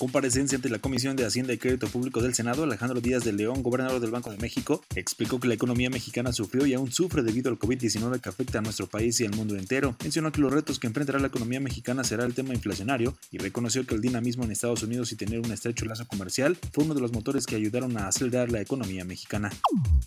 En comparecencia ante la Comisión de Hacienda y Crédito Público del Senado, Alejandro Díaz de León, gobernador del Banco de México, explicó que la economía mexicana sufrió y aún sufre debido al COVID-19 que afecta a nuestro país y al mundo entero. Mencionó que los retos que enfrentará la economía mexicana será el tema inflacionario y reconoció que el dinamismo en Estados Unidos y tener un estrecho lazo comercial fue uno de los motores que ayudaron a acelerar la economía mexicana.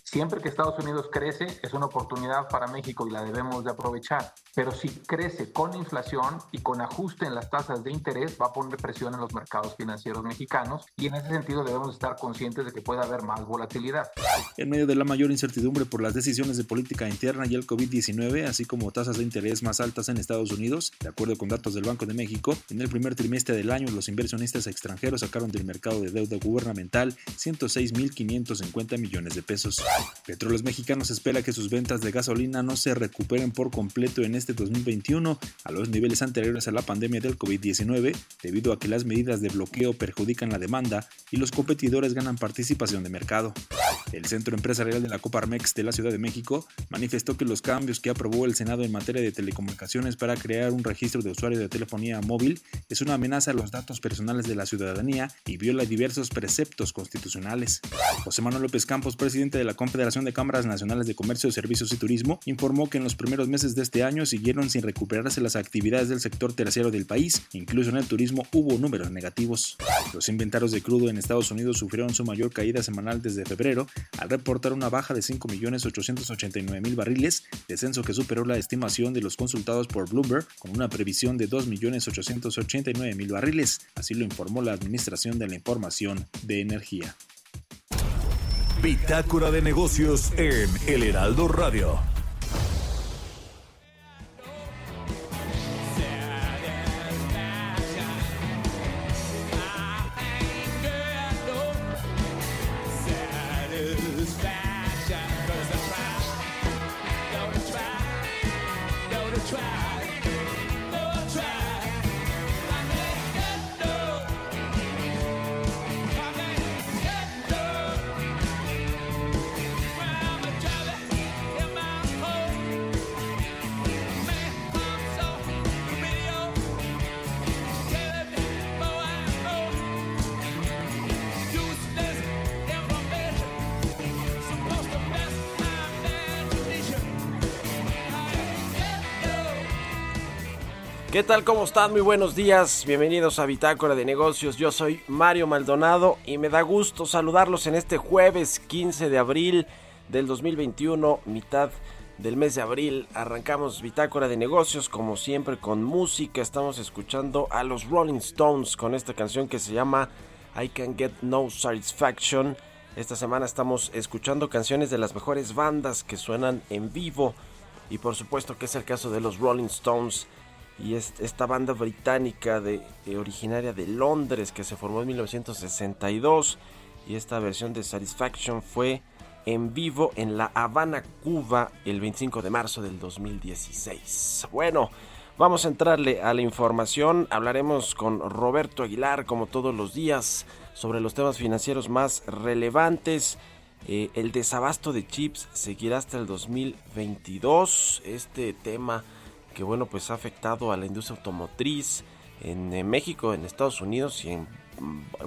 Siempre que Estados Unidos crece es una oportunidad para México y la debemos de aprovechar. Pero si crece con inflación y con ajuste en las tasas de interés, va a poner presión en los mercados financieros mexicanos y en ese sentido debemos estar conscientes de que puede haber más volatilidad. En medio de la mayor incertidumbre por las decisiones de política interna y el COVID-19, así como tasas de interés más altas en Estados Unidos, de acuerdo con datos del Banco de México, en el primer trimestre del año los inversionistas extranjeros sacaron del mercado de deuda gubernamental 106.550 millones de pesos. Petróleos Mexicanos espera que sus ventas de gasolina no se recuperen por completo en este 2021 a los niveles anteriores a la pandemia del COVID-19, debido a que las medidas de bloqueo perjudican la demanda y los competidores ganan participación de mercado. El Centro Empresarial de la Coparmex de la Ciudad de México manifestó que los cambios que aprobó el Senado en materia de telecomunicaciones para crear un registro de usuarios de telefonía móvil es una amenaza a los datos personales de la ciudadanía y viola diversos preceptos constitucionales. José Manuel López Campos, presidente de la Confederación de Cámaras Nacionales de Comercio, Servicios y Turismo, informó que en los primeros meses de este año siguieron sin recuperarse las actividades del sector terciario del país, incluso en el turismo hubo números negativos. Los inventarios de crudo en Estados Unidos sufrieron su mayor caída semanal desde febrero, al reportar una baja de 5.889.000 barriles, descenso que superó la estimación de los consultados por Bloomberg con una previsión de 2.889.000 barriles, así lo informó la Administración de la Información de Energía. Bitácora de Negocios en El Heraldo Radio. ¿Qué tal? ¿Cómo están? Muy buenos días. Bienvenidos a Bitácora de Negocios. Yo soy Mario Maldonado y me da gusto saludarlos en este jueves 15 de abril del 2021, mitad del mes de abril. Arrancamos Bitácora de Negocios como siempre con música. Estamos escuchando a los Rolling Stones con esta canción que se llama I Can Get No Satisfaction. Esta semana estamos escuchando canciones de las mejores bandas que suenan en vivo y por supuesto que es el caso de los Rolling Stones y es esta banda británica de, originaria de Londres que se formó en 1962 y esta versión de Satisfaction fue en vivo en La Habana, Cuba el 25 de marzo del 2016. Bueno, vamos a entrarle a la información, hablaremos con Roberto Aguilar como todos los días sobre los temas financieros más relevantes. Eh, el desabasto de chips seguirá hasta el 2022. Este tema que bueno pues ha afectado a la industria automotriz en, México, en Estados Unidos y en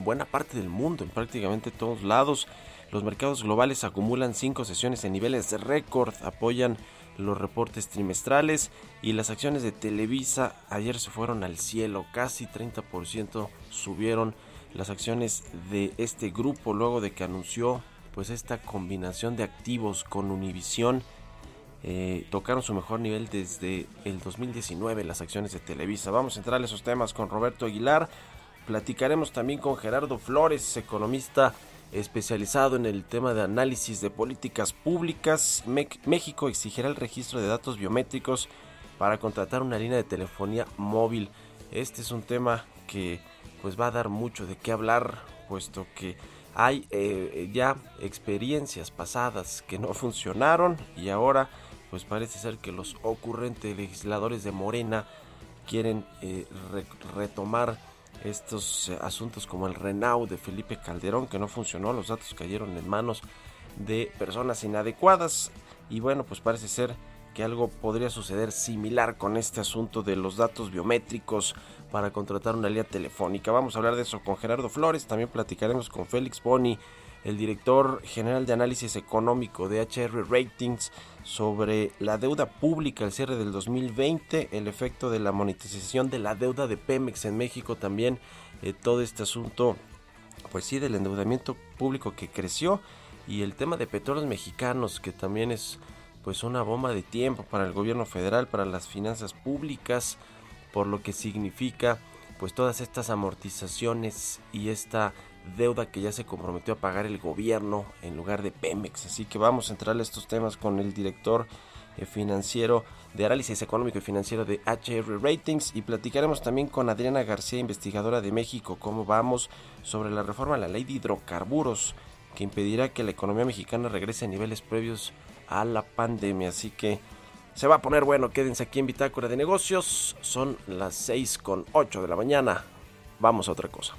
buena parte del mundo, en prácticamente todos lados. Los mercados globales acumulan cinco sesiones en niveles de récord, apoyan los reportes trimestrales y las acciones de Televisa ayer se fueron al cielo, casi 30% subieron las acciones de este grupo luego de que anunció pues esta combinación de activos con Univision eh, tocaron su mejor nivel desde el 2019 las acciones de Televisa. Vamos a entrar a esos temas con Roberto Aguilar. Platicaremos también con Gerardo Flores, economista especializado en el tema de análisis de políticas públicas. México exigirá el registro de datos biométricos para contratar una línea de telefonía móvil. Este es un tema que pues va a dar mucho de qué hablar, puesto que hay eh, ya experiencias pasadas que no funcionaron y ahora pues parece ser que los ocurrentes legisladores de Morena quieren eh, retomar estos eh, asuntos como el Renau de Felipe Calderón que no funcionó, los datos cayeron en manos de personas inadecuadas y bueno, pues parece ser que algo podría suceder similar con este asunto de los datos biométricos para contratar una línea telefónica. Vamos a hablar de eso con Gerardo Flores, también platicaremos con Félix Boni, el director general de análisis económico de HR Ratings sobre la deuda pública al cierre del 2020, el efecto de la monetización de la deuda de Pemex en México también, eh, todo este asunto, pues sí, del endeudamiento público que creció y el tema de petróleos mexicanos que también es pues una bomba de tiempo para el gobierno federal, para las finanzas públicas, por lo que significa pues todas estas amortizaciones y esta deuda que ya se comprometió a pagar el gobierno en lugar de Pemex. Así que vamos a entrar a estos temas con el director eh, financiero de análisis económico y financiero de HR Ratings y platicaremos también con Adriana García, investigadora de México, cómo vamos sobre la reforma a la ley de hidrocarburos que impedirá que la economía mexicana regrese a niveles previos a la pandemia. Así que se va a poner bueno, quédense aquí en Bitácora de Negocios. Son las 6 con 8 de la mañana. Vamos a otra cosa.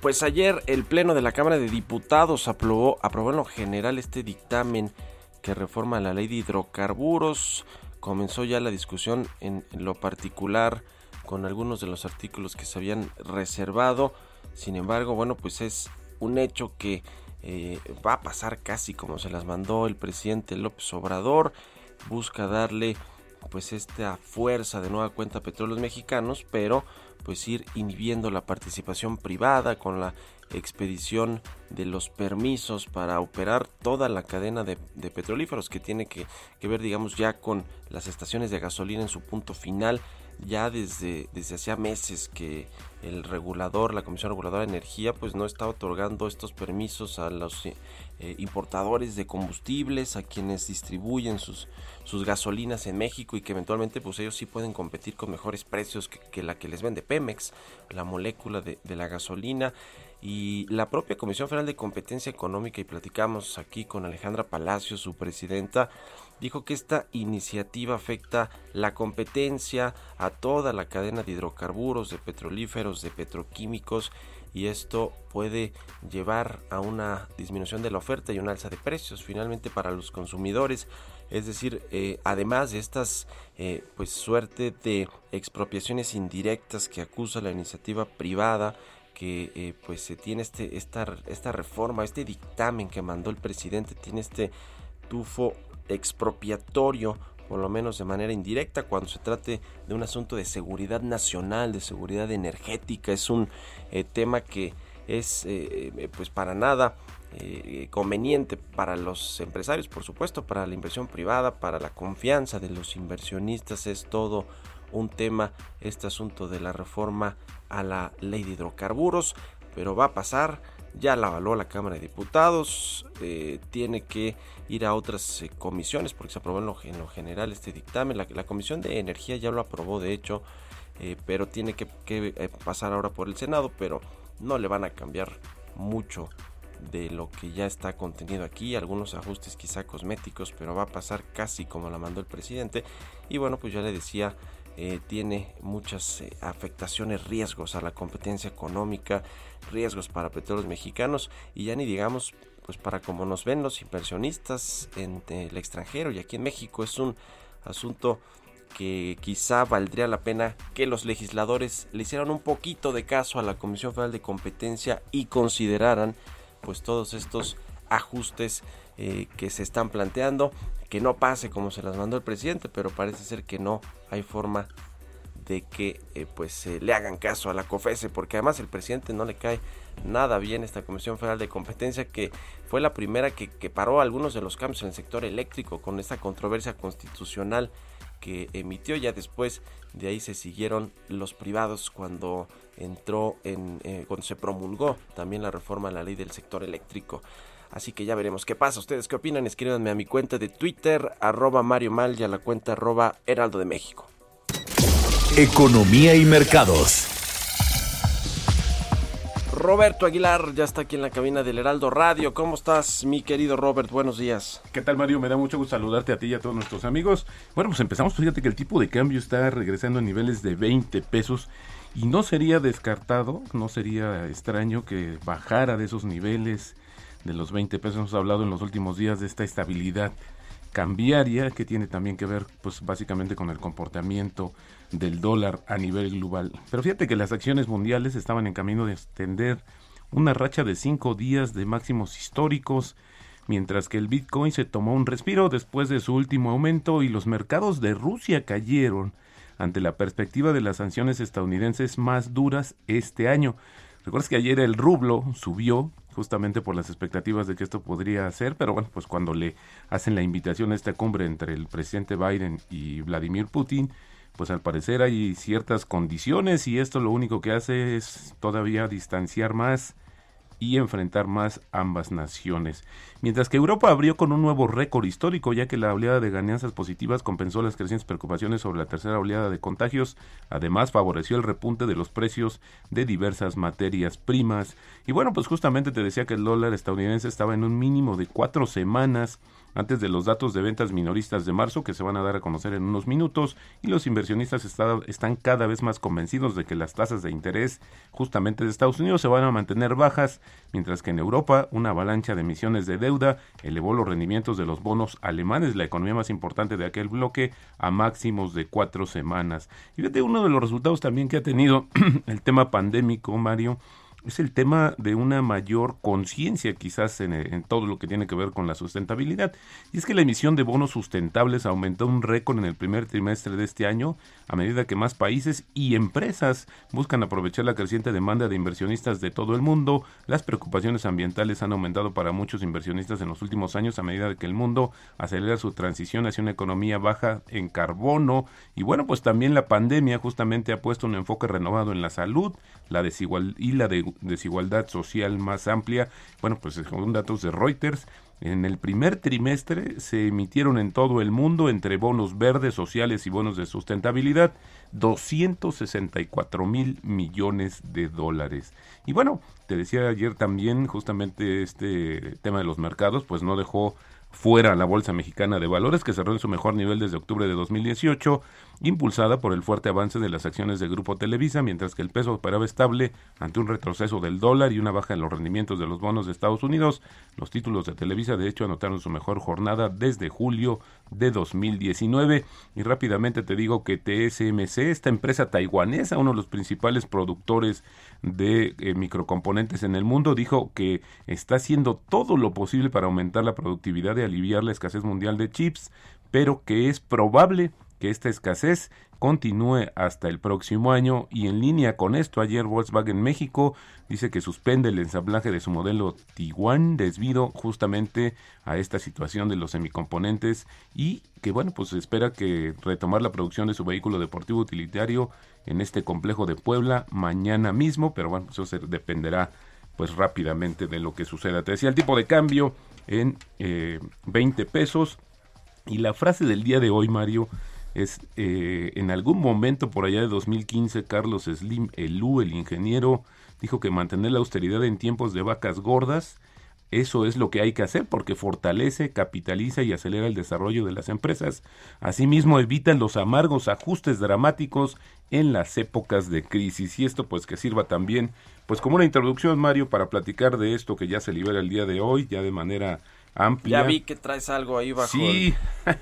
Pues ayer el Pleno de la Cámara de Diputados aprobó, aprobó en lo general este dictamen que reforma la ley de hidrocarburos. Comenzó ya la discusión en, lo particular con algunos de los artículos que se habían reservado. Sin embargo, bueno, pues es un hecho que eh, va a pasar casi como se las mandó el presidente López Obrador. Busca darle pues esta fuerza de nueva cuenta a petróleos mexicanos, pero pues ir inhibiendo la participación privada con la expedición de los permisos para operar toda la cadena de, petrolíferos que tiene que, que, ver digamos ya con las estaciones de gasolina en su punto final ya desde, desde hacía meses que el regulador, la Comisión Reguladora de Energía, pues no está otorgando estos permisos a los eh, importadores de combustibles, a quienes distribuyen sus, sus gasolinas en México y que eventualmente pues ellos sí pueden competir con mejores precios que, la que les vende Pemex, la molécula de, de la gasolina. Y la propia Comisión Federal de Competencia Económica y platicamos aquí con Alejandra Palacio, su presidenta, dijo que esta iniciativa afecta la competencia a toda la cadena de hidrocarburos, de petrolíferos, de petroquímicos y esto puede llevar a una disminución de la oferta y una alza de precios finalmente para los consumidores. Es decir, eh, además de estas eh, pues suerte de expropiaciones indirectas que acusa la iniciativa privada, que eh, pues se tiene este, esta, esta reforma, este dictamen que mandó el presidente, tiene este tufo expropiatorio, por lo menos de manera indirecta, cuando se trate de un asunto de seguridad nacional, de seguridad energética. Es un eh, tema que es eh, eh, pues para nada conveniente para los empresarios, por supuesto, para la inversión privada, para la confianza de los inversionistas. Es todo un tema este asunto de la reforma a la ley de hidrocarburos, pero va a pasar ya la avaló la Cámara de Diputados, eh, tiene que ir a otras eh, comisiones porque se aprobó en lo, general este dictamen. La, Comisión de Energía ya lo aprobó, de hecho, eh, pero tiene que, pasar ahora por el Senado, pero no le van a cambiar mucho de lo que ya está contenido aquí, algunos ajustes quizá cosméticos, pero va a pasar casi como la mandó el presidente. Y bueno, pues ya le decía, tiene muchas afectaciones, riesgos a la competencia económica riesgos para petróleos mexicanos y ya ni digamos pues para como nos ven los inversionistas en el extranjero y aquí en México es un asunto que quizá valdría la pena que los legisladores le hicieran un poquito de caso a la Comisión Federal de Competencia y consideraran pues todos estos ajustes eh, que se están planteando, que no pase como se las mandó el presidente, pero parece ser que no hay forma de que eh, pues le hagan caso a la COFESE, porque además el presidente no le cae nada bien esta Comisión Federal de Competencia, que fue la primera que, que paró algunos de los cambios en el sector eléctrico con esta controversia constitucional que emitió. Ya después de ahí se siguieron los privados cuando entró en, eh, cuando se promulgó también la reforma a la ley del sector eléctrico. Así que ya veremos qué pasa. ¿Ustedes qué opinan? Escríbanme a mi cuenta de Twitter, arroba Mario Mal y a la cuenta arroba Heraldo de México. Economía y mercados. Roberto Aguilar ya está aquí en la cabina del Heraldo Radio. ¿Cómo estás, mi querido Robert? Buenos días. ¿Qué tal, Mario? Me da mucho gusto saludarte a ti y a todos nuestros amigos. Bueno, pues empezamos. Fíjate que el tipo de cambio está regresando a niveles de 20 pesos y no sería descartado, no sería extraño que bajara de esos niveles de los 20 pesos. Hemos hablado en los últimos días de esta estabilidad cambiaria que tiene también que ver pues básicamente con el comportamiento del dólar a nivel global. Pero fíjate que las acciones mundiales estaban en camino de extender una racha de cinco días de máximos históricos, mientras que el Bitcoin se tomó un respiro después de su último aumento y los mercados de Rusia cayeron ante la perspectiva de las sanciones estadounidenses más duras este año. Recuerdas que ayer el rublo subió justamente por las expectativas de que esto podría ser, pero bueno, pues cuando le hacen la invitación a esta cumbre entre el presidente Biden y Vladimir Putin, pues al parecer hay ciertas condiciones y esto lo único que hace es todavía distanciar más y enfrentar más ambas naciones. Mientras que Europa abrió con un nuevo récord histórico, ya que la oleada de ganancias positivas compensó las crecientes preocupaciones sobre la tercera oleada de contagios, además favoreció el repunte de los precios de diversas materias primas. Y bueno, pues justamente te decía que el dólar estadounidense estaba en un mínimo de cuatro semanas antes de los datos de ventas minoristas de marzo que se van a dar a conocer en unos minutos y los inversionistas están cada vez más convencidos de que las tasas de interés justamente de Estados Unidos se van a mantener bajas, mientras que en Europa una avalancha de emisiones de deuda elevó los rendimientos de los bonos alemanes, la economía más importante de aquel bloque, a máximos de cuatro semanas. Y fíjate, uno de los resultados también que ha tenido el tema pandémico, Mario, es el tema de una mayor conciencia quizás en, todo lo que tiene que ver con la sustentabilidad. Y es que la emisión de bonos sustentables aumentó un récord en el primer trimestre de este año a medida que más países y empresas buscan aprovechar la creciente demanda de inversionistas de todo el mundo. Las preocupaciones ambientales han aumentado para muchos inversionistas en los últimos años a medida que el mundo acelera su transición hacia una economía baja en carbono. Y bueno, pues también la pandemia justamente ha puesto un enfoque renovado en la salud, la desigual y la de desigualdad social más amplia. Bueno, pues según datos de Reuters, en el primer trimestre se emitieron en todo el mundo, entre bonos verdes, sociales y bonos de sustentabilidad, 264 mil millones de dólares. Y bueno, te decía ayer también justamente este tema de los mercados, pues no dejó fuera la Bolsa Mexicana de Valores, que cerró en su mejor nivel desde octubre de 2018, impulsada por el fuerte avance de las acciones de Grupo Televisa, mientras que el peso operaba estable ante un retroceso del dólar y una baja en los rendimientos de los bonos de Estados Unidos. Los títulos de Televisa, de hecho, anotaron su mejor jornada desde julio de 2019. Y rápidamente te digo que TSMC, esta empresa taiwanesa, uno de los principales productores de eh, microcomponentes en el mundo, dijo que está haciendo todo lo posible para aumentar la productividad y aliviar la escasez mundial de chips, pero que es probable que esta escasez continúe hasta el próximo año. Y en línea con esto ayer Volkswagen México dice que suspende el ensamblaje de su modelo Tiguan debido justamente a esta situación de los semicomponentes y que bueno pues espera que retomar la producción de su vehículo deportivo utilitario en este complejo de Puebla mañana mismo. Pero bueno eso dependerá pues rápidamente de lo que suceda. Te decía el tipo de cambio en eh, 20 pesos. Y la frase del día de hoy Mario es eh, en algún momento por allá de 2015 Carlos Slim Elú, el ingeniero, dijo que mantener la austeridad en tiempos de vacas gordas, eso es lo que hay que hacer porque fortalece, capitaliza y acelera el desarrollo de las empresas. Asimismo, evitan los amargos ajustes dramáticos en las épocas de crisis. Y esto pues que sirva también pues como una introducción, Mario, para platicar de esto que ya se libera el día de hoy, ya de manera amplia. Ya vi que traes algo ahí bajo,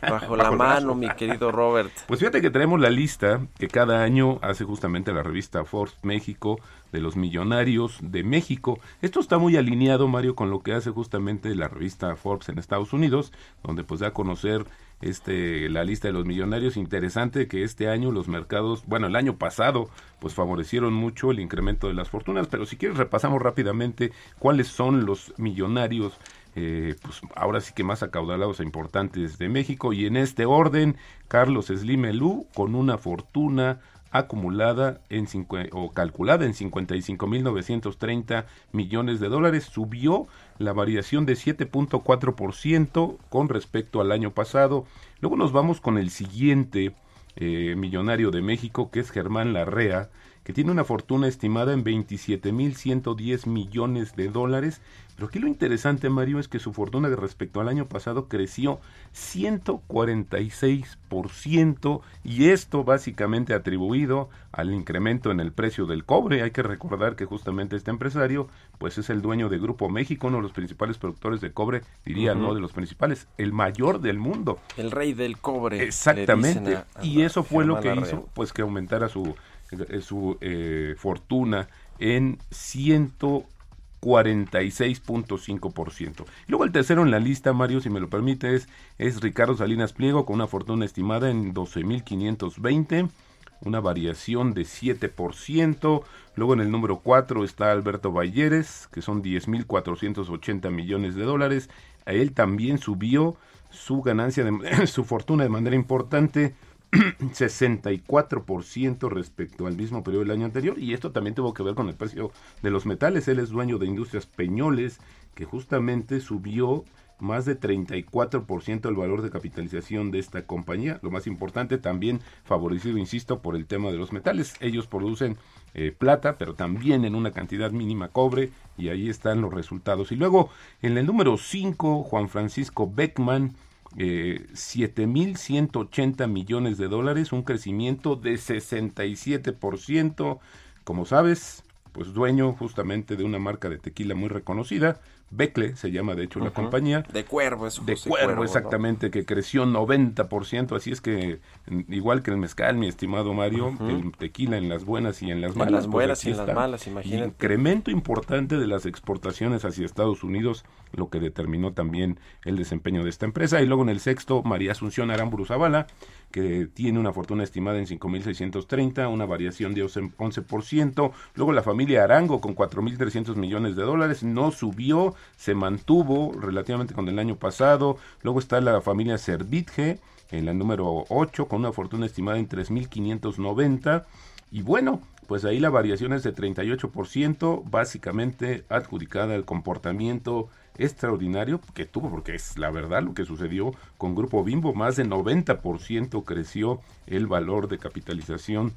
bajo la mano, mi querido Robert. Pues fíjate que tenemos la lista que cada año hace justamente la revista Forbes México de los millonarios de México. Esto está muy alineado, Mario, con lo que hace justamente la revista Forbes en Estados Unidos, donde pues da a conocer este la lista de los millonarios interesante que este año los mercados bueno el año pasado pues favorecieron mucho el incremento de las fortunas pero si quieres repasamos rápidamente cuáles son los millonarios eh, pues ahora sí que más acaudalados e importantes de México y en este orden Carlos Slimelú con una fortuna acumulada en o calculada en 55.930 millones de dólares, subió la variación de 7.4% con respecto al año pasado. Luego nos vamos con el siguiente eh, millonario de México, que es Germán Larrea, que tiene una fortuna estimada en 27.110 millones de dólares. Pero aquí lo interesante, Mario, es que su fortuna respecto al año pasado creció 146% y esto básicamente atribuido al incremento en el precio del cobre. Hay que recordar que justamente este empresario pues es el dueño de Grupo México, uno de los principales productores de cobre, diría, no de los principales, el mayor del mundo. El rey del cobre. Exactamente. y eso fue lo que hizo pues que aumentara su su eh, fortuna en 146.5%. Luego el tercero en la lista, Mario, si me lo permites, es Ricardo Salinas Pliego con una fortuna estimada en 12.520 una variación de 7%. Luego en el número 4 está Alberto Balleres, que son 10.480 millones de dólares. A él también subió su ganancia, de, su fortuna de manera importante, 64% respecto al mismo periodo del año anterior y esto también tuvo que ver con el precio de los metales. Él es dueño de Industrias Peñoles que justamente subió más de 34% el valor de capitalización de esta compañía. Lo más importante también favorecido, insisto, por el tema de los metales. Ellos producen eh, plata, pero también en una cantidad mínima cobre y ahí están los resultados. Y luego en el número 5, Juan Francisco Beckman eh, 7.180 millones de dólares, un crecimiento de 67%. Como sabes, pues dueño justamente de una marca de tequila muy reconocida, Becle se llama de hecho la compañía. De Cuervo, es De Cuervo, exactamente, que creció 90%, así es que igual que el mezcal, mi estimado Mario, el tequila en las buenas y en las malas. En las pues buenas y en las malas, imagínate. Incremento importante de las exportaciones hacia Estados Unidos, lo que determinó también el desempeño de esta empresa. Y luego en el sexto, María Asunción Aramburu Zavala, que tiene una fortuna estimada en 5.630, una variación de 11%. Luego la familia Arango con 4.300 millones de dólares, no subió, se mantuvo relativamente con el año pasado. Luego está la familia Servitje en la número 8 con una fortuna estimada en 3.590. Y bueno, pues ahí la variación es de 38%, básicamente adjudicada al comportamiento extraordinario que tuvo, porque es la verdad lo que sucedió con Grupo Bimbo, más de 90% creció el valor de capitalización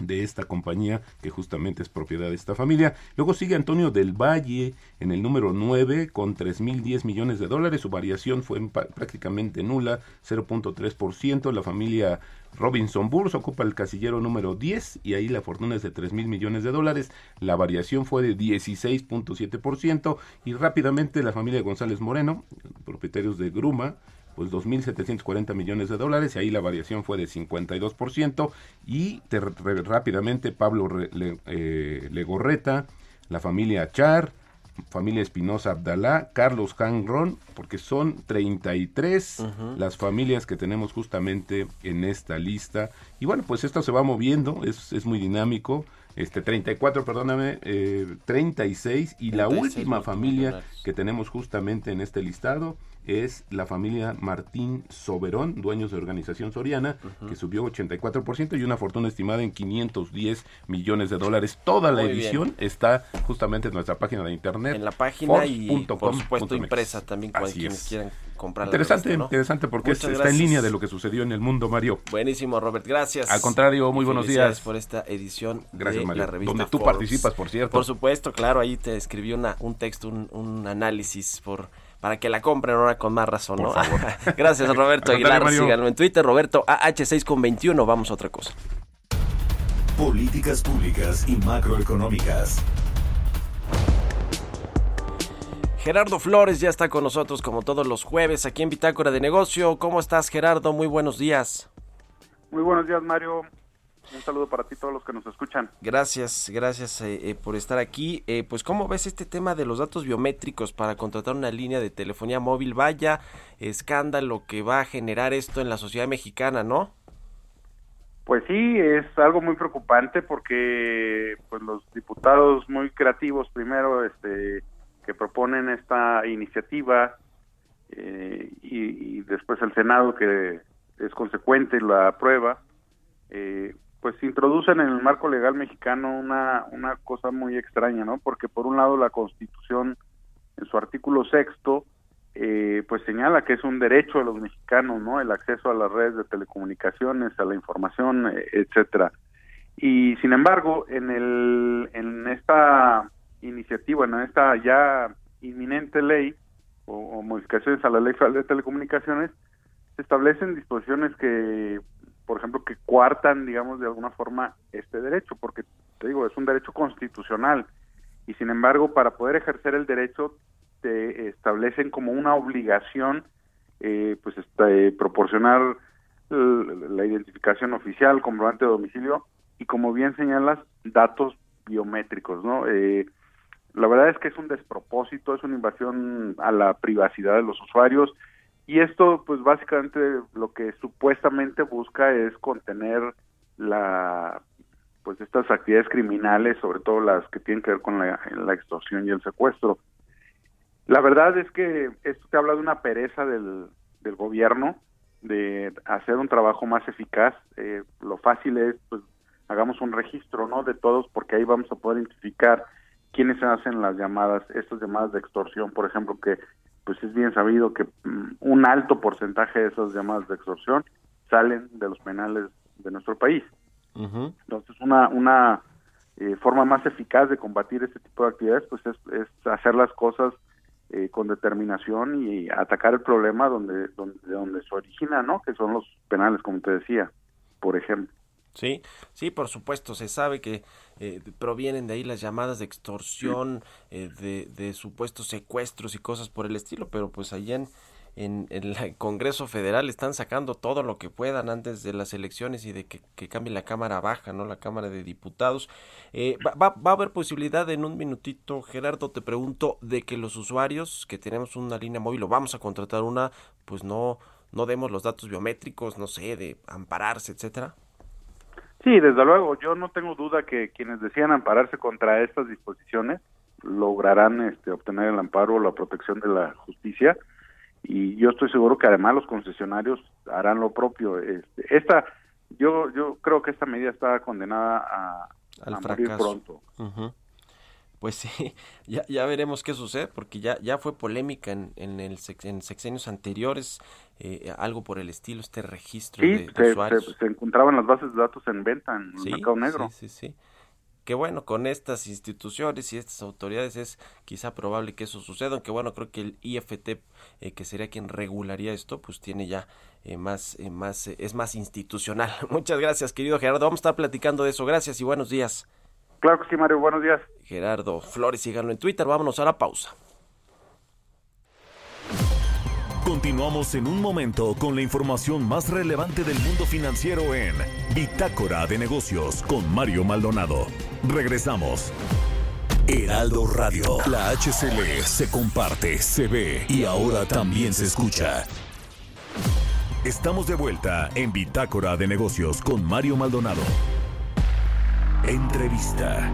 de esta compañía que justamente es propiedad de esta familia. Luego sigue Antonio del Valle en el número 9 con 3.010 millones de dólares. Su variación fue prácticamente nula, 0.3%. La familia Robinson Burs ocupa el casillero número 10 y ahí la fortuna es de 3.000 millones de dólares. La variación fue de 16.7% y rápidamente la familia González Moreno, propietarios de Gruma, pues 2.740 millones de dólares y ahí la variación fue de 52% y rápidamente Pablo eh, Legorreta, la familia Char, familia Espinosa Abdalá, Carlos Hangron, porque son 33 las familias que tenemos justamente en esta lista. Y bueno, pues esto se va moviendo, es, es muy dinámico. Este 34, perdóname, eh, 36 y la última familia que tenemos justamente en este listado es la familia Martín Soberón, dueños de Organización Soriana, que subió 84% y una fortuna estimada en 510 millones de dólares. Toda la edición está justamente en nuestra página de internet. En la página y por supuesto impresa también para quienes quieran comprar Interesante, interesante porque está en línea de lo que sucedió en el mundo, Mario. Buenísimo, Robert, gracias. Al contrario, muy buenos días. por esta edición gracias, de la revista Donde tú participas, por cierto. Por supuesto, claro, ahí te escribí una, un texto, un, un análisis por para que la compren ahora con más razón, ¿no? Gracias, Roberto Aguilar. Síganme en Twitter, Roberto AH6 con 21. Vamos a otra cosa. Políticas públicas y macroeconómicas. Gerardo Flores ya está con nosotros como todos los jueves aquí en Bitácora de Negocio. ¿Cómo estás Gerardo? Muy buenos días. Muy buenos días Mario. Un saludo para ti todos los que nos escuchan. Gracias, gracias eh, eh, por estar aquí. Eh, pues cómo ves este tema de los datos biométricos para contratar una línea de telefonía móvil. Vaya escándalo que va a generar esto en la sociedad mexicana, ¿no? Pues sí, es algo muy preocupante porque pues los diputados muy creativos primero este que proponen esta iniciativa eh, y, después el Senado que es consecuente la aprueba, eh, pues introducen en el marco legal mexicano una, una cosa muy extraña, ¿no? Porque por un lado la Constitución en su artículo sexto eh, pues señala que es un derecho de los mexicanos, ¿no? El acceso a las redes de telecomunicaciones, a la información, etcétera. Y sin embargo, en el en esta iniciativa, en esta ya inminente ley o, modificaciones a la ley de telecomunicaciones, se establecen disposiciones que, por ejemplo, que cuartan, digamos, de alguna forma este derecho, porque te digo, es un derecho constitucional y sin embargo, para poder ejercer el derecho te establecen como una obligación, eh, pues, este, proporcionar la identificación oficial, comprobante de domicilio y como bien señalas, datos biométricos, ¿no? Eh, la verdad es que es un despropósito, es una invasión a la privacidad de los usuarios y esto pues básicamente lo que supuestamente busca es contener la pues estas actividades criminales, sobre todo las que tienen que ver con la, extorsión y el secuestro. La verdad es que esto te habla de una pereza del, del gobierno de hacer un trabajo más eficaz. Eh, lo fácil es, pues, hagamos un registro, ¿no? De todos, porque ahí vamos a poder identificar quiénes hacen las llamadas, estas llamadas de extorsión, por ejemplo, que pues es bien sabido que mm, un alto porcentaje de esas llamadas de extorsión salen de los penales de nuestro país. Entonces, una, una eh, forma más eficaz de combatir este tipo de actividades, pues es, es hacer las cosas eh, con determinación y atacar el problema donde, donde, donde se origina, ¿no? Que son los penales, como te decía, por ejemplo. Sí, sí, por supuesto, se sabe que eh, provienen de ahí las llamadas de extorsión, eh, de, de, supuestos secuestros y cosas por el estilo, pero pues allá en, en, el Congreso Federal están sacando todo lo que puedan antes de las elecciones y de que, cambie la Cámara Baja, ¿no? La Cámara de Diputados. Eh, va, va, va, a haber posibilidad en un minutito, Gerardo, te pregunto, de que los usuarios que tenemos una línea móvil o vamos a contratar una, pues no, no demos los datos biométricos, no sé, de ampararse, etcétera. Sí, desde luego, yo no tengo duda que quienes decían ampararse contra estas disposiciones lograrán este, obtener el amparo o la protección de la justicia y yo estoy seguro que además los concesionarios harán lo propio. Este, esta, yo, yo creo que esta medida está condenada a, Al morir pronto pues sí, ya, ya veremos qué sucede, porque ya, ya fue polémica en, en, el en sexenios anteriores, eh, algo por el estilo, este registro de, se, usuarios. Se, encontraban las bases de datos en venta en el mercado negro. Sí, sí, sí. Que bueno, con estas instituciones y estas autoridades es quizá probable que eso suceda, aunque bueno, creo que el IFT, eh, que sería quien regularía esto, pues tiene ya eh, más, más es más institucional. Muchas gracias, querido Gerardo. Vamos a estar platicando de eso. Gracias y buenos días. Claro que sí, Mario. Buenos días. Gerardo Flores, síganlo en Twitter. Vámonos a la pausa. Continuamos en un momento con la información más relevante del mundo financiero en Bitácora de Negocios con Mario Maldonado. Regresamos. Heraldo Radio. La HCL se comparte, se ve y ahora también se escucha. Estamos de vuelta en Bitácora de Negocios con Mario Maldonado. Entrevista.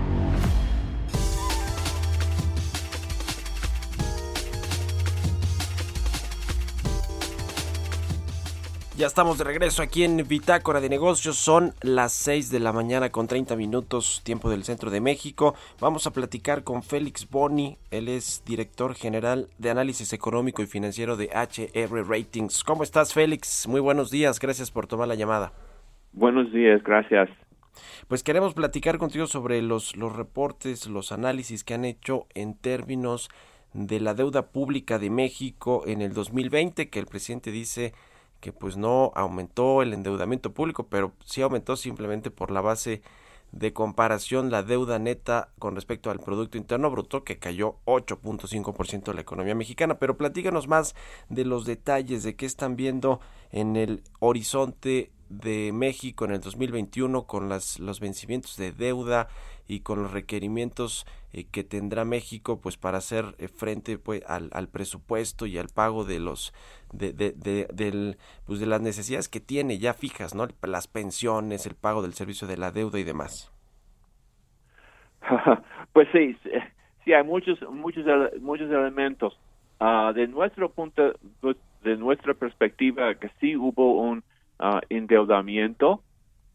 Ya estamos de regreso aquí en Bitácora de Negocios. Son las 6 de la mañana con 30 minutos, tiempo del centro de México. Vamos a platicar con Félix Boni. Él es director general de análisis económico y financiero de HR Ratings. ¿Cómo estás, Félix? Muy buenos días. Gracias por tomar la llamada. Buenos días, gracias. Pues queremos platicar contigo sobre los, los reportes, los análisis que han hecho en términos de la deuda pública de México en el 2020, que el presidente dice que pues no aumentó el endeudamiento público, pero sí aumentó simplemente por la base de comparación la deuda neta con respecto al Producto Interno Bruto, que cayó 8.5% de la economía mexicana. Pero platícanos más de los detalles, de qué están viendo en el horizonte de México en el 2021 con las, los vencimientos de deuda y con los requerimientos eh, que tendrá México pues para hacer eh, frente pues al, al, presupuesto y al pago de los de, de, de, del, pues, de las necesidades que tiene ya fijas no las pensiones el pago del servicio de la deuda y demás. Pues sí sí hay muchos muchos muchos elementos. Uh, de nuestro punto de nuestra perspectiva que sí hubo un uh, endeudamiento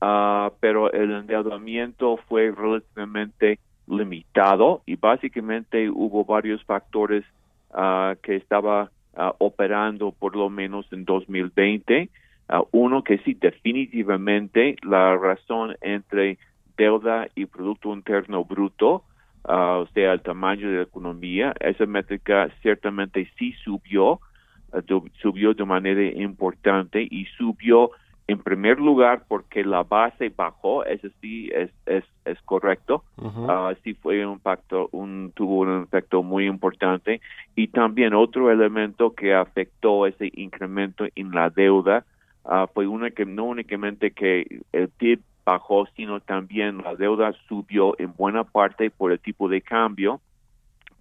Uh, pero el endeudamiento fue relativamente limitado y básicamente hubo varios factores uh, que estaba uh, operando por lo menos en 2020. uno que sí definitivamente la razón entre deuda y Producto Interno Bruto, o sea, el tamaño de la economía, esa métrica ciertamente sí subió, subió de manera importante y subió en primer lugar porque la base bajó, eso sí es, es, es correcto, uh sí fue un impacto, un, tuvo un efecto muy importante. Y también otro elemento que afectó ese incremento en la deuda uh, fue una que no únicamente que el PIB bajó, sino también la deuda subió en buena parte por el tipo de cambio,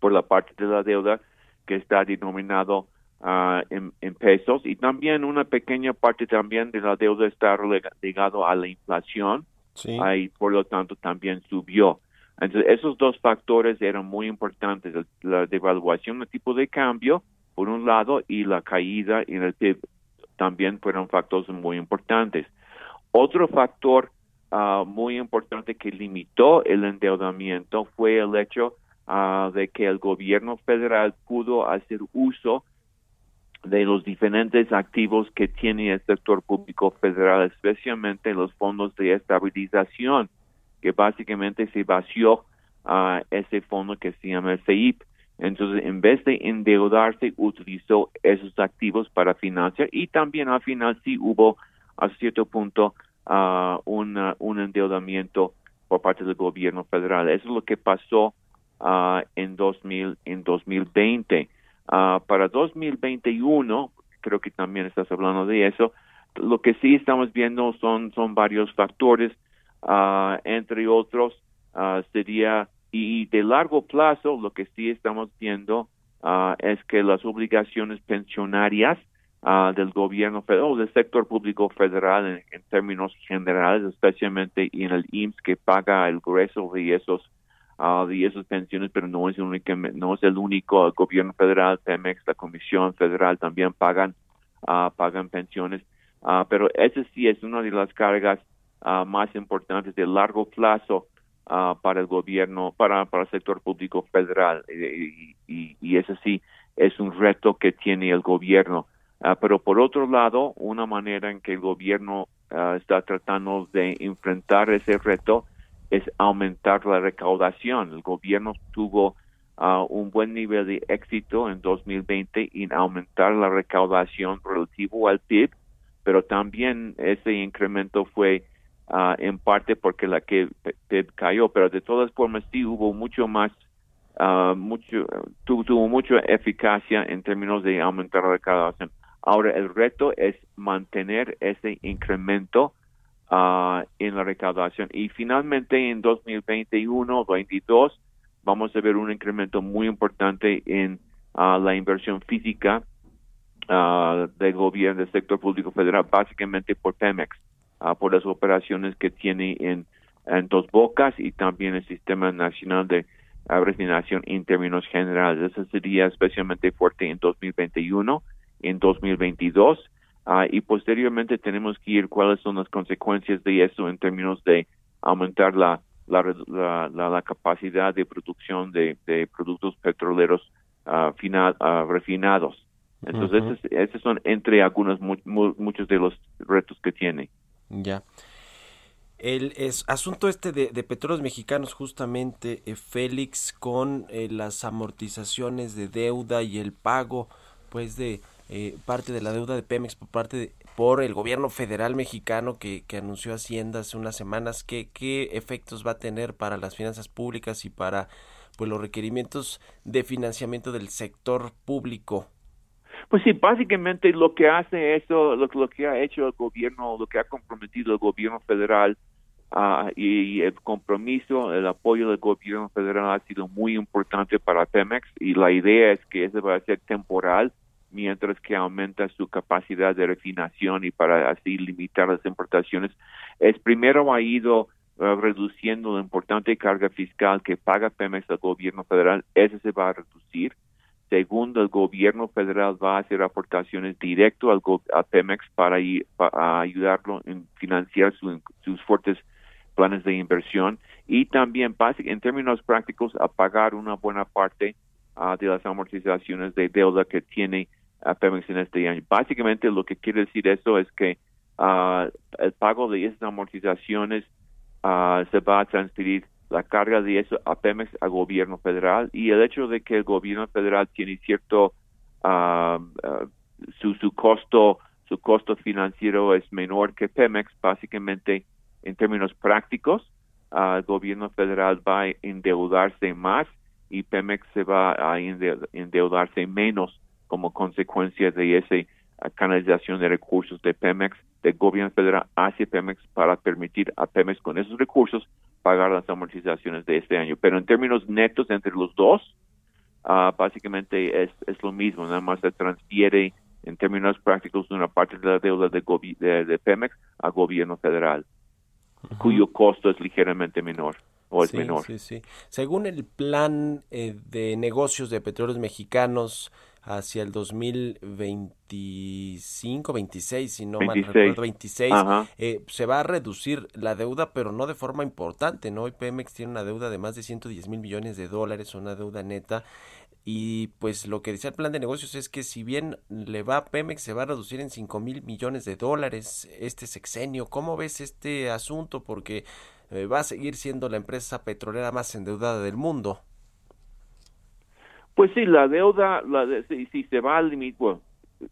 por la parte de la deuda que está denominado uh, en, en, pesos y también una pequeña parte también de la deuda está ligado a la inflación sí. uh, y por lo tanto también subió. Entonces esos dos factores eran muy importantes, la devaluación del tipo de cambio por un lado y la caída en el PIB también fueron factores muy importantes. Otro factor uh, muy importante que limitó el endeudamiento fue el hecho uh, de que el gobierno federal pudo hacer uso de los diferentes activos que tiene el sector público federal, especialmente los fondos de estabilización, que básicamente se vació a ese fondo que se llama el FEIP. Entonces, en vez de endeudarse, utilizó esos activos para financiar y también al final sí hubo a cierto punto una, un endeudamiento por parte del gobierno federal. Eso es lo que pasó uh, en, 2000, en 2020. Uh, para 2021, creo que también estás hablando de eso, lo que sí estamos viendo son, varios factores, uh, entre otros, uh, sería, y de largo plazo, lo que sí estamos viendo es que las obligaciones pensionarias del gobierno federal, del sector público federal en, en, términos generales, especialmente en el IMSS que paga el grueso de esos uh, de esas pensiones, pero no es, único, no es el único. El gobierno federal, Pemex, la Comisión Federal también pagan, uh, pagan pensiones. Uh, pero esa sí es una de las cargas más importantes de largo plazo para el gobierno, para, para el sector público federal. Y, ese sí es un reto que tiene el gobierno. pero por otro lado, una manera en que el gobierno está tratando de enfrentar ese reto es aumentar la recaudación. El gobierno tuvo uh, un buen nivel de éxito en 2020 en aumentar la recaudación relativo al PIB, pero también ese incremento fue uh, en parte porque la que PIB cayó, pero de todas formas sí hubo mucho más, uh, mucho, tuvo, tuvo mucha eficacia en términos de aumentar la recaudación. Ahora el reto es mantener ese incremento uh, en la recaudación. Y finalmente en 2021-22 vamos a ver un incremento muy importante en uh, la inversión física uh, del gobierno del sector público federal, básicamente por Pemex, por las operaciones que tiene en, en Dos Bocas y también el Sistema Nacional de refinación en términos generales. Eso sería especialmente fuerte en 2021, en 2022 Uh, y posteriormente tenemos que ir cuáles son las consecuencias de eso en términos de aumentar la, la, la, la capacidad de producción de, de productos petroleros uh, final, uh, refinados. Entonces, uh -huh. esos, esos, son entre algunos, mu mu muchos de los retos que tiene. Ya. El es, asunto este de, de, petróleos mexicanos, justamente, eh, Félix, con eh, las amortizaciones de deuda y el pago, pues, de, eh, parte de la deuda de Pemex por parte de por el gobierno federal mexicano que, que anunció Hacienda hace unas semanas. ¿Qué, ¿Qué efectos va a tener para las finanzas públicas y para pues los requerimientos de financiamiento del sector público? Pues sí, básicamente lo que hace eso, lo, lo que ha hecho el gobierno, lo que ha comprometido el gobierno federal uh, y el compromiso, el apoyo del gobierno federal ha sido muy importante para Pemex y la idea es que eso va a ser temporal mientras que aumenta su capacidad de refinación y para así limitar las importaciones. Es primero ha ido uh, reduciendo la importante carga fiscal que paga Pemex al gobierno federal, ese se va a reducir. Segundo, el gobierno federal va a hacer aportaciones directo al a Pemex para, ir, para ayudarlo en financiar sus fuertes planes de inversión y también en términos prácticos a pagar una buena parte uh, de las amortizaciones de deuda que tiene a Pemex en este año. Básicamente lo que quiere decir eso es que uh, el pago de esas amortizaciones uh, se va a transferir la carga de eso a Pemex, a gobierno federal, y el hecho de que el gobierno federal tiene cierto uh, su, su costo su costo financiero es menor que Pemex, básicamente en términos prácticos, el gobierno federal va a endeudarse más y Pemex se va a endeudarse menos como consecuencia de esa canalización de recursos de Pemex, del gobierno federal hacia Pemex para permitir a Pemex con esos recursos pagar las amortizaciones de este año. Pero en términos netos entre los dos, uh, básicamente es, es lo mismo, nada más se transfiere en términos prácticos una parte de la deuda de, de, Pemex al gobierno federal, cuyo costo es ligeramente menor. O es menor. Sí, sí. Según el plan eh, de negocios de petróleos mexicanos, hacia el 2025, 26, si no 26. mal recuerdo, 26, eh, se va a reducir la deuda, pero no de forma importante, ¿no? Hoy Pemex tiene una deuda de más de 110 mil millones de dólares, una deuda neta, y pues lo que decía el plan de negocios es que si bien le va a Pemex, se va a reducir en 5 mil millones de dólares este sexenio. ¿Cómo ves este asunto? Porque eh, va a seguir siendo la empresa petrolera más endeudada del mundo. Pues sí, la deuda, la si, se va a limitar,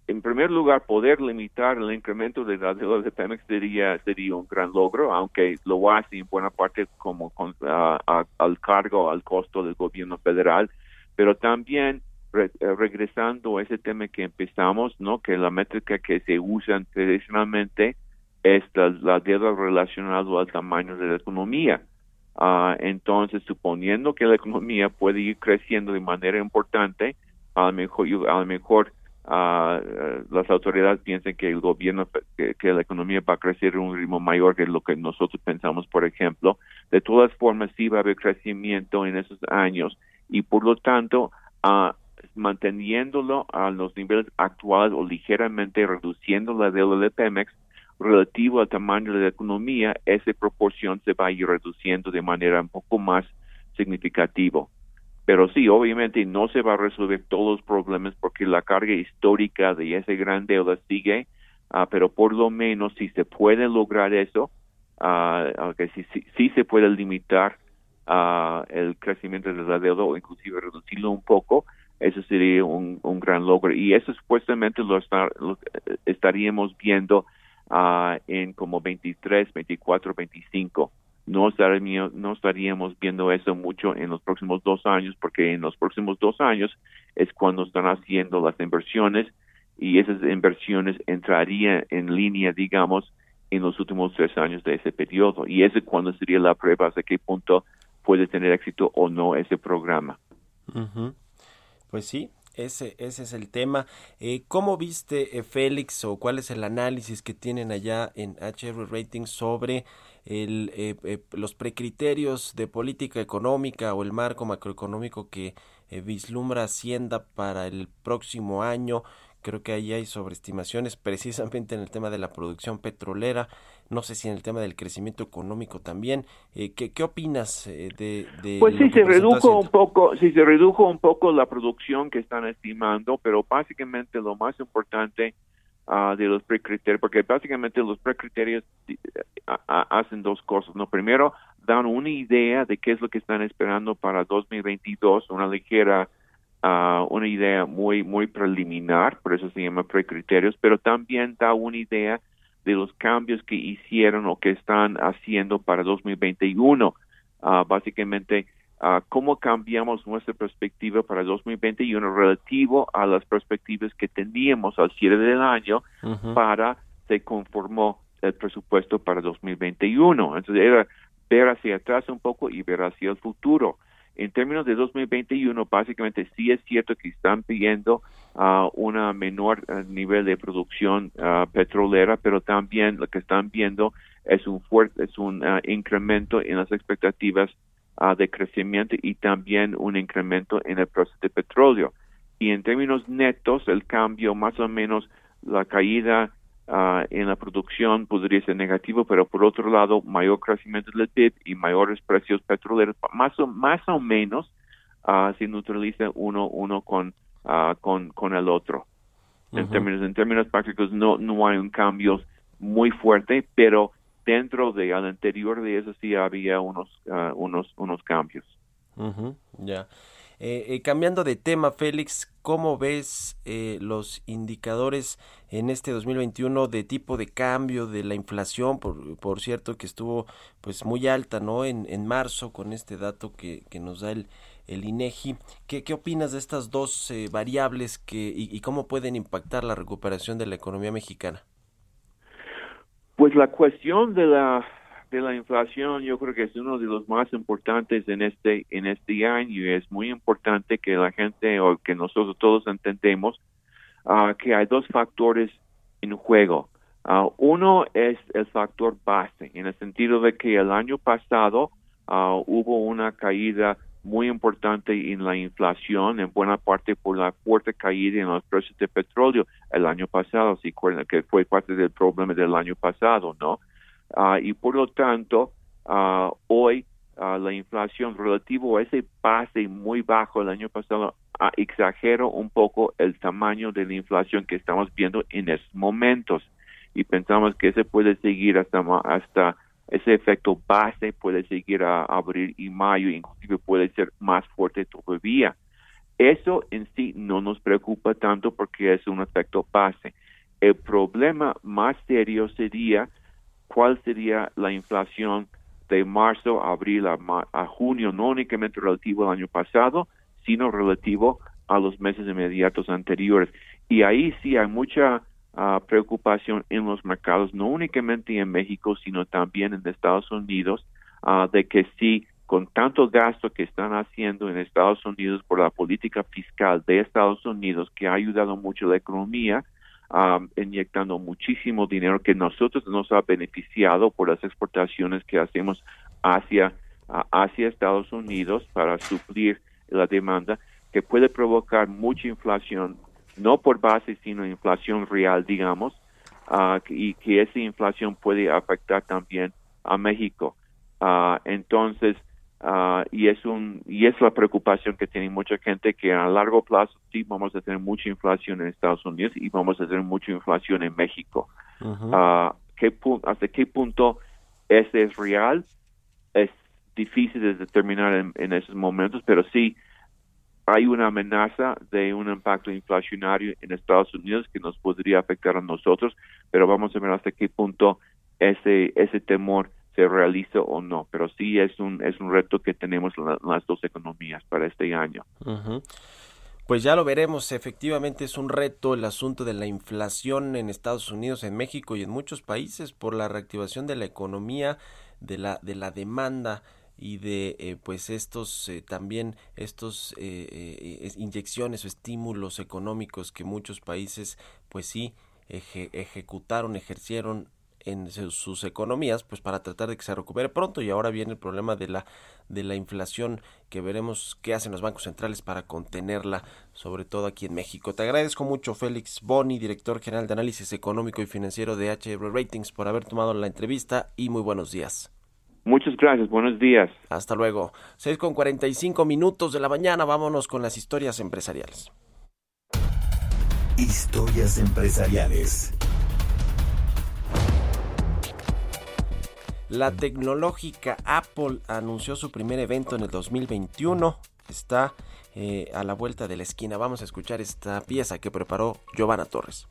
en primer lugar, poder limitar el incremento de la deuda de Pemex sería, sería un gran logro, aunque lo hace en buena parte como con, al cargo, al costo del gobierno federal, pero también eh, regresando a ese tema que empezamos, ¿no? Que la métrica que se usa tradicionalmente es la deuda relacionada al tamaño de la economía. Uh, entonces, suponiendo que la economía puede ir creciendo de manera importante, a lo mejor, a lo mejor uh, las autoridades piensan que el gobierno, que, la economía va a crecer a un ritmo mayor que lo que nosotros pensamos, por ejemplo. De todas formas, sí va a haber crecimiento en esos años y, por lo tanto, uh, manteniéndolo a los niveles actuales o ligeramente reduciendo la deuda de Pemex, relativo al tamaño de la economía, esa proporción se va a ir reduciendo de manera un poco más significativa. Pero sí, obviamente no se va a resolver todos los problemas porque la carga histórica de esa gran deuda sigue, uh, pero por lo menos si se puede lograr eso, uh, aunque sí, sí, se puede limitar uh, el crecimiento de la deuda o inclusive reducirlo un poco, eso sería un, gran logro. Y eso supuestamente lo, lo estaríamos viendo uh, en como 23, 24, 25. No estaríamos, no estaríamos viendo eso mucho en los próximos dos años, porque en los próximos dos años es cuando están haciendo las inversiones y esas inversiones entrarían en línea, digamos, en los últimos tres años de ese periodo. Y ese cuando sería la prueba hasta qué punto puede tener éxito o no ese programa. Pues sí, ese, ese es el tema. Eh, ¿Cómo viste, eh, Félix, o cuál es el análisis que tienen allá en HR Rating sobre el, eh, eh, los precriterios de política económica o el marco macroeconómico que vislumbra Hacienda para el próximo año? Creo que ahí hay sobreestimaciones precisamente en el tema de la producción petrolera no sé si en el tema del crecimiento económico también. Eh, ¿qué, ¿Qué opinas eh, de, de Pues sí, se redujo un poco, sí, se redujo un poco la producción que están estimando, pero básicamente lo más importante uh, de los precriterios, porque básicamente los precriterios uh, hacen dos cosas, ¿no? Primero, dan una idea de qué es lo que están esperando para 2022, una ligera una idea muy, muy preliminar, por eso se llama precriterios, pero también da una idea de los cambios que hicieron o que están haciendo para 2021. básicamente, cómo cambiamos nuestra perspectiva para 2021 relativo a las perspectivas que teníamos al cierre del año para se conformó el presupuesto para 2021. Entonces era ver hacia atrás un poco y ver hacia el futuro. En términos de 2021, básicamente sí es cierto que están pidiendo uh, una menor uh, nivel de producción uh, petrolera, pero también lo que están viendo es un fuerte, es un incremento en las expectativas de crecimiento y también un incremento en el precio de petróleo. Y en términos netos, el cambio más o menos, la caída uh, en la producción podría ser negativo, pero por otro lado, mayor crecimiento del PIB y mayores precios petroleros, más o, más o menos uh, se neutraliza uno, uno con, uh, con, con el otro. En términos en términos prácticos no no hay un cambio muy fuerte, pero dentro de al anterior de eso sí había unos unos unos cambios. Ya. Eh, eh, cambiando de tema, Félix, ¿cómo ves eh, los indicadores en este 2021 de tipo de cambio de la inflación? Por, por cierto, que estuvo pues muy alta, ¿no? En, en marzo con este dato que, que nos da el, el INEGI. ¿Qué, ¿Qué opinas de estas dos variables que, y cómo pueden impactar la recuperación de la economía mexicana? Pues la cuestión de la de la inflación yo creo que es uno de los más importantes en este en este año y es muy importante que la gente o que nosotros todos entendemos uh, que hay dos factores en juego. Uh, uno es el factor base, en el sentido de que el año pasado uh, hubo una caída muy importante en la inflación, en buena parte por la fuerte caída en los precios de petróleo el año pasado, si recuerdan que fue parte del problema del año pasado, ¿no? Ah, y por lo tanto, uh, hoy uh, la inflación relativo a ese base muy bajo el año pasado exagero un poco el tamaño de la inflación que estamos viendo en estos momentos. Y pensamos que ese puede seguir hasta hasta ese efecto base puede seguir a abril y mayo inclusive puede ser más fuerte todavía. Eso en sí no nos preocupa tanto porque es un efecto base. El problema más serio sería cuál sería la inflación de marzo, abril a, a, junio, no únicamente relativo al año pasado, sino relativo a los meses inmediatos anteriores. Y ahí sí hay mucha uh, preocupación en los mercados, no únicamente en México, sino también en Estados Unidos, uh, de que sí, con tanto gasto que están haciendo en Estados Unidos por la política fiscal de Estados Unidos, que ha ayudado mucho la economía, inyectando muchísimo dinero que nosotros nos ha beneficiado por las exportaciones que hacemos hacia, hacia Estados Unidos para suplir la demanda, que puede provocar mucha inflación, no por base, sino inflación real, digamos, uh, y que esa inflación puede afectar también a México. Uh, entonces, Uh, y es un y es la preocupación que tiene mucha gente que a largo plazo sí vamos a tener mucha inflación en Estados Unidos y vamos a tener mucha inflación en México. uh, ¿qué ¿Hasta qué punto ese es real? Es difícil de determinar en, en, esos momentos, pero sí hay una amenaza de un impacto inflacionario en Estados Unidos que nos podría afectar a nosotros, pero vamos a ver hasta qué punto ese ese temor se realiza o no, pero sí es un es un reto que tenemos las dos economías para este año. Pues ya lo veremos, efectivamente es un reto el asunto de la inflación en Estados Unidos, en México y en muchos países por la reactivación de la economía, de la de la demanda y de eh, pues estos eh, también estos eh, inyecciones o estímulos económicos que muchos países pues sí ejecutaron, ejercieron en sus economías pues para tratar de que se recupere pronto y ahora viene el problema de la de la inflación que veremos qué hacen los bancos centrales para contenerla sobre todo aquí en México. Te agradezco mucho Félix Boni, director general de análisis económico y financiero de HR Ratings por haber tomado la entrevista y muy buenos días. Muchas gracias, buenos días. Hasta luego. 6 con 45 minutos de la mañana, vámonos con las historias empresariales. Historias empresariales. La tecnológica Apple anunció su primer evento en el 2021 está eh, a la vuelta de la esquina. Vamos a escuchar esta pieza que preparó Giovanna Torres.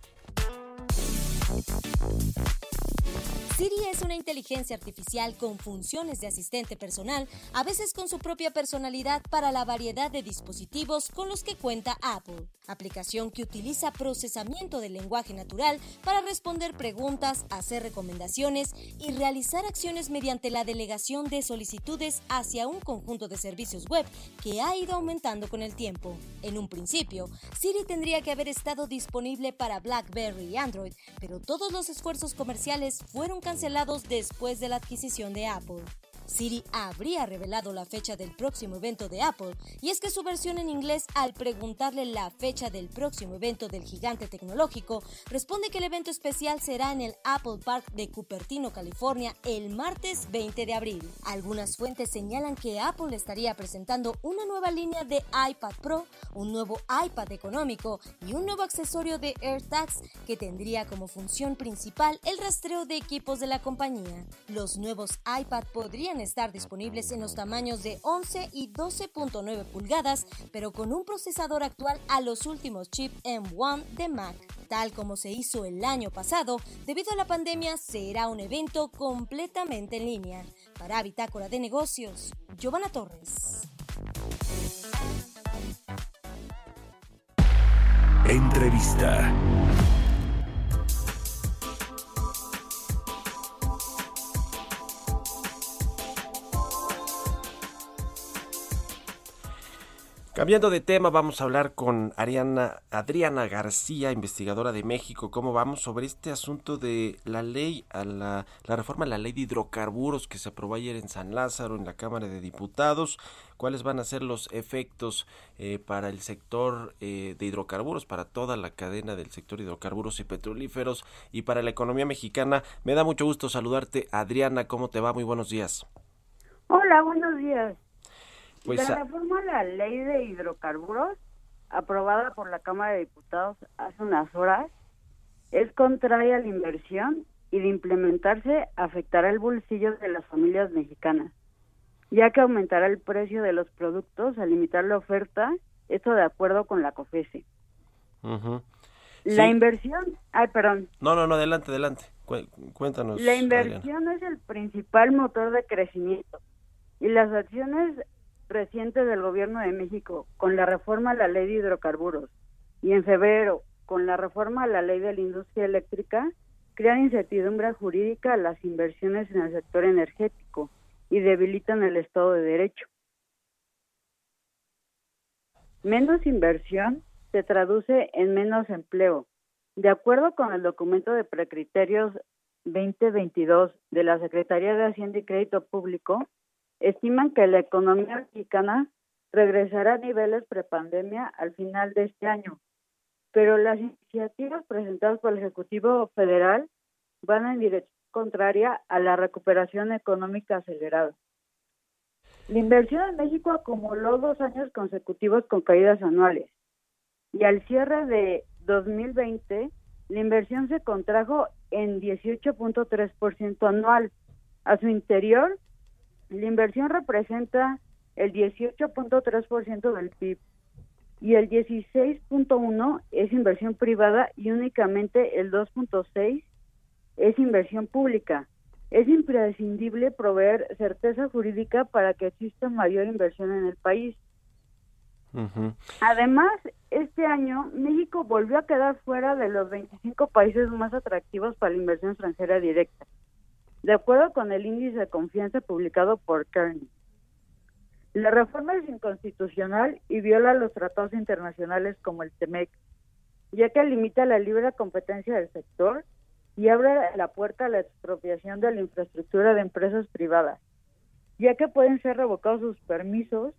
Siri es una inteligencia artificial con funciones de asistente personal, a veces con su propia personalidad para la variedad de dispositivos con los que cuenta Apple. Aplicación que utiliza procesamiento del lenguaje natural para responder preguntas, hacer recomendaciones y realizar acciones mediante la delegación de solicitudes hacia un conjunto de servicios web que ha ido aumentando con el tiempo. En un principio, Siri tendría que haber estado disponible para BlackBerry y Android, pero todos los esfuerzos comerciales fueron cancelados después de la adquisición de Apple. Siri habría revelado la fecha del próximo evento de Apple, y es que su versión en inglés, al preguntarle la fecha del próximo evento del gigante tecnológico, responde que el evento especial será en el Apple Park de Cupertino, California, el martes 20 de abril. Algunas fuentes señalan que Apple estaría presentando una nueva línea de iPad Pro, un nuevo iPad económico y un nuevo accesorio de AirTags que tendría como función principal el rastreo de equipos de la compañía. Los nuevos iPad podrían estar disponibles en los tamaños de 11 y 12.9 pulgadas, pero con un procesador actual a los últimos chip M1 de Mac. Tal como se hizo el año pasado, debido a la pandemia será un evento completamente en línea. Para Bitácora de Negocios, Giovanna Torres. Entrevista. Cambiando de tema, vamos a hablar con Ariana, Adriana García, investigadora de México. ¿Cómo vamos sobre este asunto de la ley, a la, reforma a la ley de hidrocarburos que se aprobó ayer en San Lázaro, en la Cámara de Diputados? ¿Cuáles van a ser los efectos eh, para el sector eh, de hidrocarburos, para toda la cadena del sector hidrocarburos y petrolíferos y para la economía mexicana? Me da mucho gusto saludarte, Adriana. ¿Cómo te va? Muy buenos días. Hola, buenos días. Pues, la reforma a la ley de hidrocarburos, aprobada por la Cámara de Diputados hace unas horas, es contraria a la inversión y de implementarse afectará el bolsillo de las familias mexicanas, ya que aumentará el precio de los productos al limitar la oferta, esto de acuerdo con la COFESE. La inversión, ay, perdón. No, no, no, adelante, adelante. Cuéntanos. La inversión es el principal motor de crecimiento y las acciones reciente del gobierno de México con la reforma a la ley de hidrocarburos y en febrero con la reforma a la ley de la industria eléctrica crean incertidumbre jurídica a las inversiones en el sector energético y debilitan el Estado de Derecho. Menos inversión se traduce en menos empleo. De acuerdo con el documento de precriterios 2022 de la Secretaría de Hacienda y Crédito Público, estiman que la economía mexicana regresará a niveles prepandemia al final de este año, pero las iniciativas presentadas por el Ejecutivo Federal van en dirección contraria a la recuperación económica acelerada. La inversión en México acumuló dos años consecutivos con caídas anuales y al cierre de 2020 la inversión se contrajo en 18.3% anual. A su interior, la inversión representa el 18.3% del PIB y el 16.1 es inversión privada y únicamente el 2.6 es inversión pública. Es imprescindible proveer certeza jurídica para que exista mayor inversión en el país. Además, este año México volvió a quedar fuera de los 25 países más atractivos para la inversión extranjera directa de acuerdo con el índice de confianza publicado por Kearney. La reforma es inconstitucional y viola los tratados internacionales como el TEMEC, ya que limita la libre competencia del sector y abre la puerta a la expropiación de la infraestructura de empresas privadas, ya que pueden ser revocados sus permisos,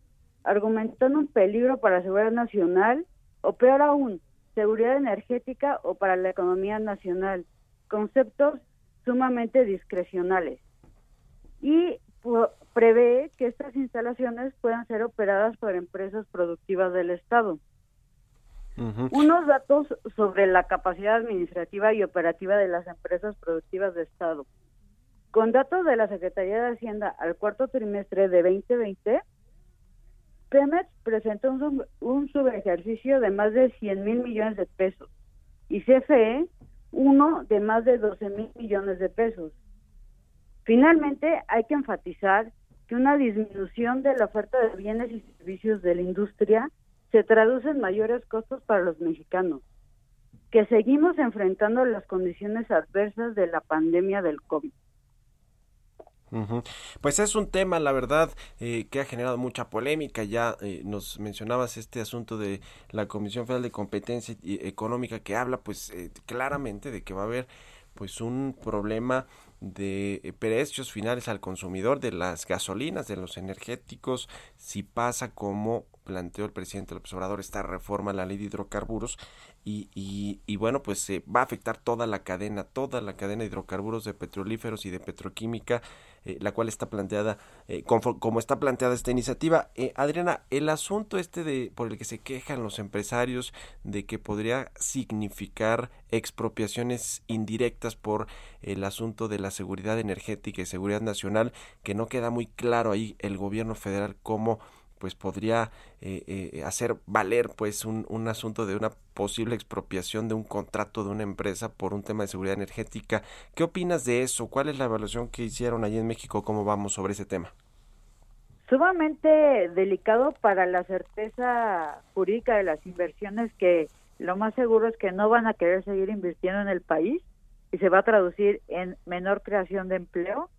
argumentando un peligro para la seguridad nacional o peor aún, seguridad energética o para la economía nacional, conceptos sumamente discrecionales y prevé que estas instalaciones puedan ser operadas por empresas productivas del Estado. Unos datos sobre la capacidad administrativa y operativa de las empresas productivas de Estado. Con datos de la Secretaría de Hacienda al cuarto trimestre de 2020, Pemex presentó un, un subejercicio de más de 100 mil millones de pesos y CFE uno de más de 12 mil millones de pesos. Finalmente, hay que enfatizar que una disminución de la oferta de bienes y servicios de la industria se traduce en mayores costos para los mexicanos, que seguimos enfrentando las condiciones adversas de la pandemia del COVID. Pues es un tema, la verdad, eh, que ha generado mucha polémica. Ya eh, nos mencionabas este asunto de la Comisión Federal de Competencia Económica que habla, pues, eh, claramente de que va a haber, pues, un problema de precios finales al consumidor de las gasolinas, de los energéticos, si pasa como planteó el presidente López Obrador esta reforma a la ley de hidrocarburos y, y, bueno pues se va a afectar toda la cadena, toda la cadena de hidrocarburos de petrolíferos y de petroquímica eh, la cual está planteada, eh, como, está planteada esta iniciativa. Eh, Adriana, el asunto este de por el que se quejan los empresarios de que podría significar expropiaciones indirectas por el asunto de la seguridad energética y seguridad nacional, que no queda muy claro ahí el gobierno federal cómo pues podría eh, eh, hacer valer pues un, un, asunto de una posible expropiación de un contrato de una empresa por un tema de seguridad energética. ¿Qué opinas de eso? ¿Cuál es la evaluación que hicieron allí en México? ¿Cómo vamos sobre ese tema? Sumamente delicado para la certeza jurídica de las inversiones que lo más seguro es que no van a querer seguir invirtiendo en el país y se va a traducir en menor creación de empleo.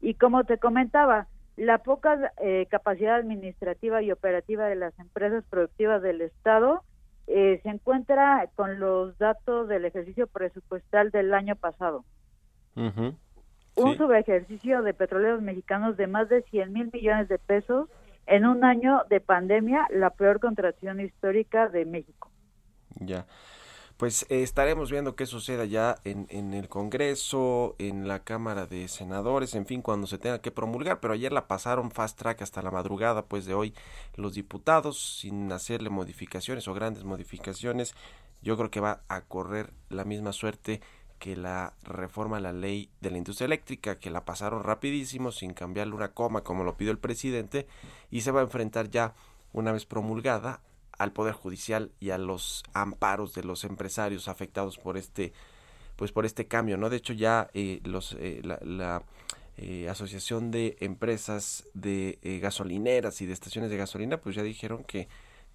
Y como te comentaba, la poca eh, capacidad administrativa y operativa de las empresas productivas del Estado eh, se encuentra con los datos del ejercicio presupuestal del año pasado. Un subejercicio de petroleros mexicanos de más de 100 mil millones de pesos en un año de pandemia, la peor contracción histórica de México. Ya pues eh, estaremos viendo qué suceda ya en, en, el Congreso, en la Cámara de Senadores, en fin, cuando se tenga que promulgar, pero ayer la pasaron fast track hasta la madrugada, pues de hoy los diputados, sin hacerle modificaciones o grandes modificaciones, yo creo que va a correr la misma suerte que la reforma a la ley de la industria eléctrica, que la pasaron rapidísimo, sin cambiarle una coma como lo pidió el presidente, y se va a enfrentar ya, una vez promulgada, al poder judicial y a los amparos de los empresarios afectados por este pues por este cambio no de hecho ya eh, los eh, la, eh, asociación de empresas de gasolineras y de estaciones de gasolina pues ya dijeron que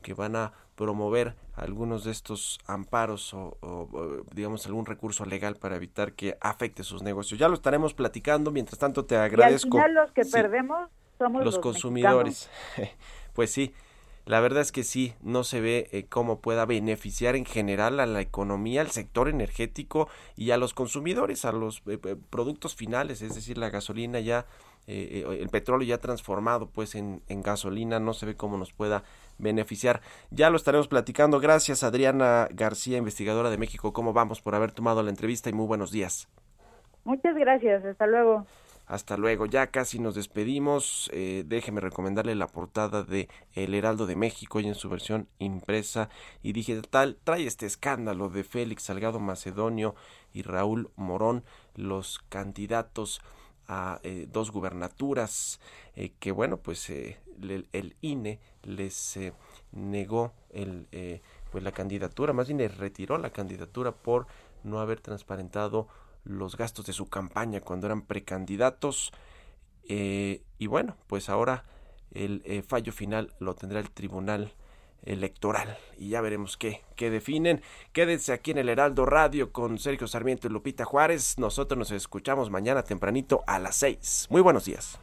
que van a promover algunos de estos amparos o, digamos algún recurso legal para evitar que afecte sus negocios. Ya lo estaremos platicando. Mientras tanto te agradezco. Y al final los que perdemos somos los, consumidores. pues sí, la verdad es que sí, no se ve eh, cómo pueda beneficiar en general a la economía, al sector energético y a los consumidores, a los eh, eh, productos finales, es decir, la gasolina ya, el petróleo ya transformado pues en, en, gasolina, no se ve cómo nos pueda beneficiar. Ya lo estaremos platicando. Gracias Adriana García, investigadora de México. ¿Cómo vamos por haber tomado la entrevista y muy buenos días? Muchas gracias, hasta luego. Hasta luego, ya casi nos despedimos. Eh, déjeme recomendarle la portada de El Heraldo de México y en su versión impresa y digital. Trae este escándalo de Félix Salgado Macedonio y Raúl Morón, los candidatos a eh, dos gubernaturas eh, que bueno pues el, INE les negó pues la candidatura más bien le retiró la candidatura por no haber transparentado los gastos de su campaña cuando eran precandidatos. Eh, y bueno, pues ahora el eh, fallo final lo tendrá el Tribunal Electoral y ya veremos qué, qué definen. Quédense aquí en el Heraldo Radio con Sergio Sarmiento y Lupita Juárez. Nosotros nos escuchamos mañana tempranito a las 6. Muy buenos días.